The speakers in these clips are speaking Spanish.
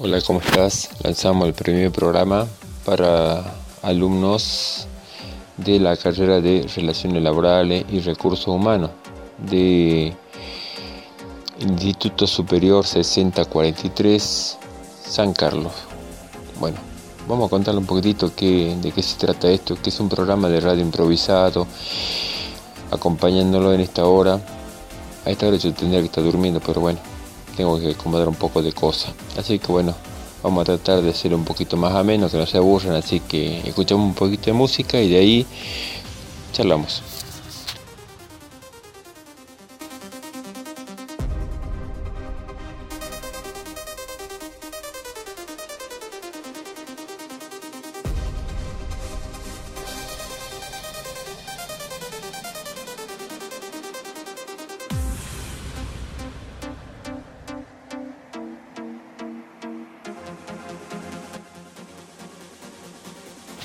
Hola, ¿cómo estás? Lanzamos el primer programa para alumnos de la carrera de Relaciones Laborales y Recursos Humanos de Instituto Superior 6043 San Carlos. Bueno, vamos a contarle un poquitito de qué se trata esto, que es un programa de radio improvisado, acompañándolo en esta hora. A esta hora yo tendría que estar durmiendo, pero bueno, tengo que acomodar un poco de cosas. Así que bueno, vamos a tratar de ser un poquito más ameno, que no se aburran, así que escuchamos un poquito de música y de ahí charlamos.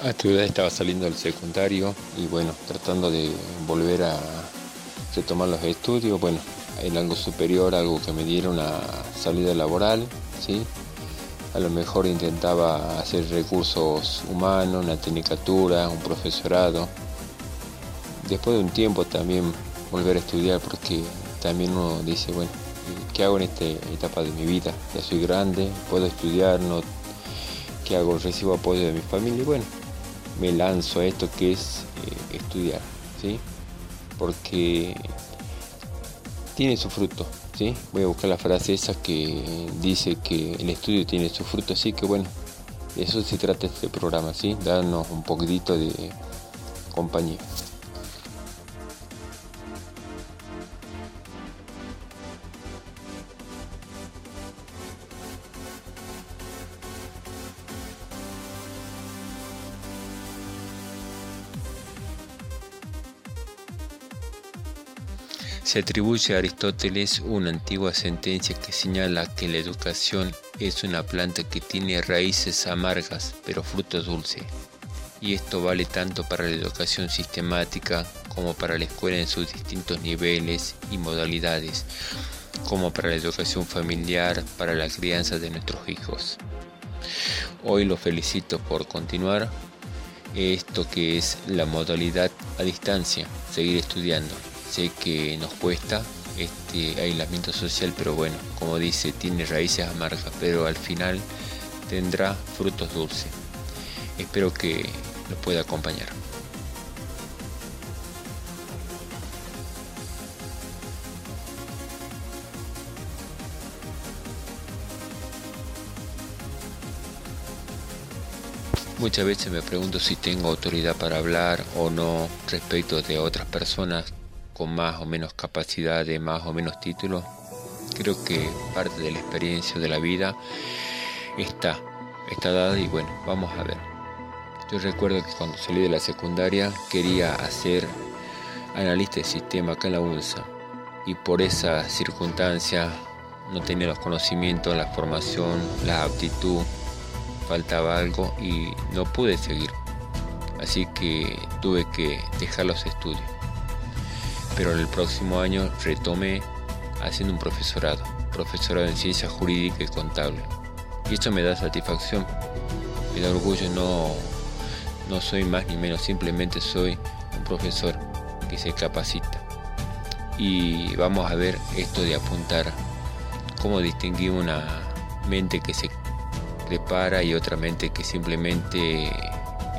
A estaba saliendo del secundario y bueno, tratando de volver a retomar los estudios, bueno, en algo superior, algo que me diera una salida laboral, ¿sí? A lo mejor intentaba hacer recursos humanos, una tecnicatura, un profesorado. Después de un tiempo también volver a estudiar porque también uno dice, bueno, ¿qué hago en esta etapa de mi vida? Ya soy grande, puedo estudiar, no, ¿qué hago? Recibo apoyo de mi familia y bueno, me lanzo a esto que es eh, estudiar, ¿sí? Porque tiene su fruto, ¿sí? Voy a buscar la frase esa que dice que el estudio tiene su fruto, así que bueno, eso se trata este programa, ¿sí? Darnos un poquitito de compañía. Se atribuye a Aristóteles una antigua sentencia que señala que la educación es una planta que tiene raíces amargas pero frutos dulces. Y esto vale tanto para la educación sistemática como para la escuela en sus distintos niveles y modalidades, como para la educación familiar, para la crianza de nuestros hijos. Hoy los felicito por continuar esto que es la modalidad a distancia, seguir estudiando. Sé que nos cuesta este aislamiento social, pero bueno, como dice, tiene raíces amargas, pero al final tendrá frutos dulces. Espero que nos pueda acompañar. Muchas veces me pregunto si tengo autoridad para hablar o no respecto de otras personas con más o menos capacidad, de más o menos títulos, creo que parte de la experiencia de la vida está, está dada y bueno, vamos a ver. Yo recuerdo que cuando salí de la secundaria quería hacer analista de sistema acá en la UNSA y por esa circunstancia no tenía los conocimientos, la formación, la aptitud, faltaba algo y no pude seguir. Así que tuve que dejar los estudios pero en el próximo año retomé haciendo un profesorado, profesorado en ciencia jurídica y contable. Y esto me da satisfacción, me da orgullo, no, no soy más ni menos, simplemente soy un profesor que se capacita. Y vamos a ver esto de apuntar, cómo distinguir una mente que se prepara y otra mente que simplemente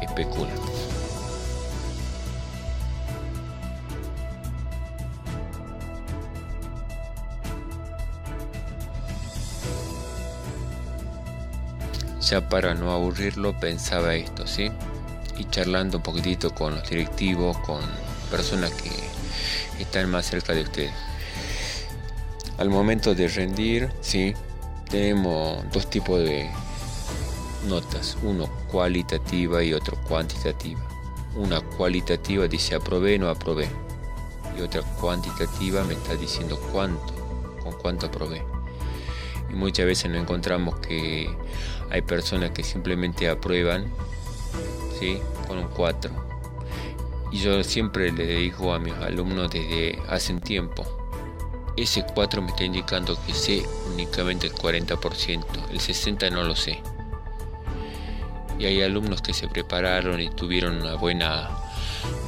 especula. Ya para no aburrirlo pensaba esto, ¿sí? Y charlando un poquitito con los directivos, con personas que están más cerca de ustedes. Al momento de rendir, ¿sí? Tenemos dos tipos de notas, uno cualitativa y otro cuantitativa. Una cualitativa dice aprobé, no aprobé. Y otra cuantitativa me está diciendo cuánto, con cuánto aprobé. Y muchas veces nos encontramos que hay personas que simplemente aprueban ¿sí? con un 4. Y yo siempre le digo a mis alumnos desde hace un tiempo, ese 4 me está indicando que sé únicamente el 40%, el 60% no lo sé. Y hay alumnos que se prepararon y tuvieron una buena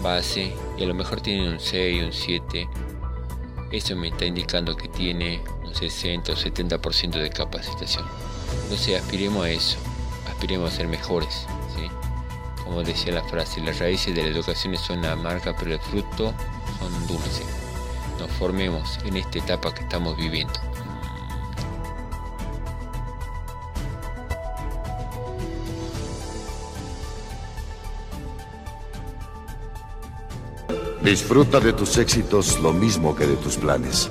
base y a lo mejor tienen un 6, un 7. Eso me está indicando que tiene 60 o 70% de capacitación. Entonces aspiremos a eso, aspiremos a ser mejores. ¿sí? Como decía la frase, las raíces de la educación son la marca, pero el fruto son dulces. Nos formemos en esta etapa que estamos viviendo. Disfruta de tus éxitos lo mismo que de tus planes.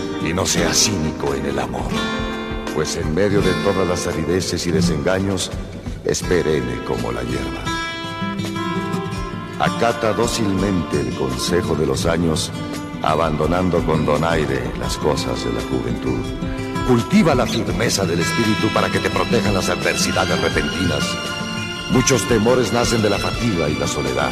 y no seas cínico en el amor. Pues en medio de todas las arideces y desengaños, es perenne como la hierba. Acata dócilmente el consejo de los años, abandonando con donaire las cosas de la juventud. Cultiva la firmeza del espíritu para que te protejan las adversidades repentinas. Muchos temores nacen de la fatiga y la soledad.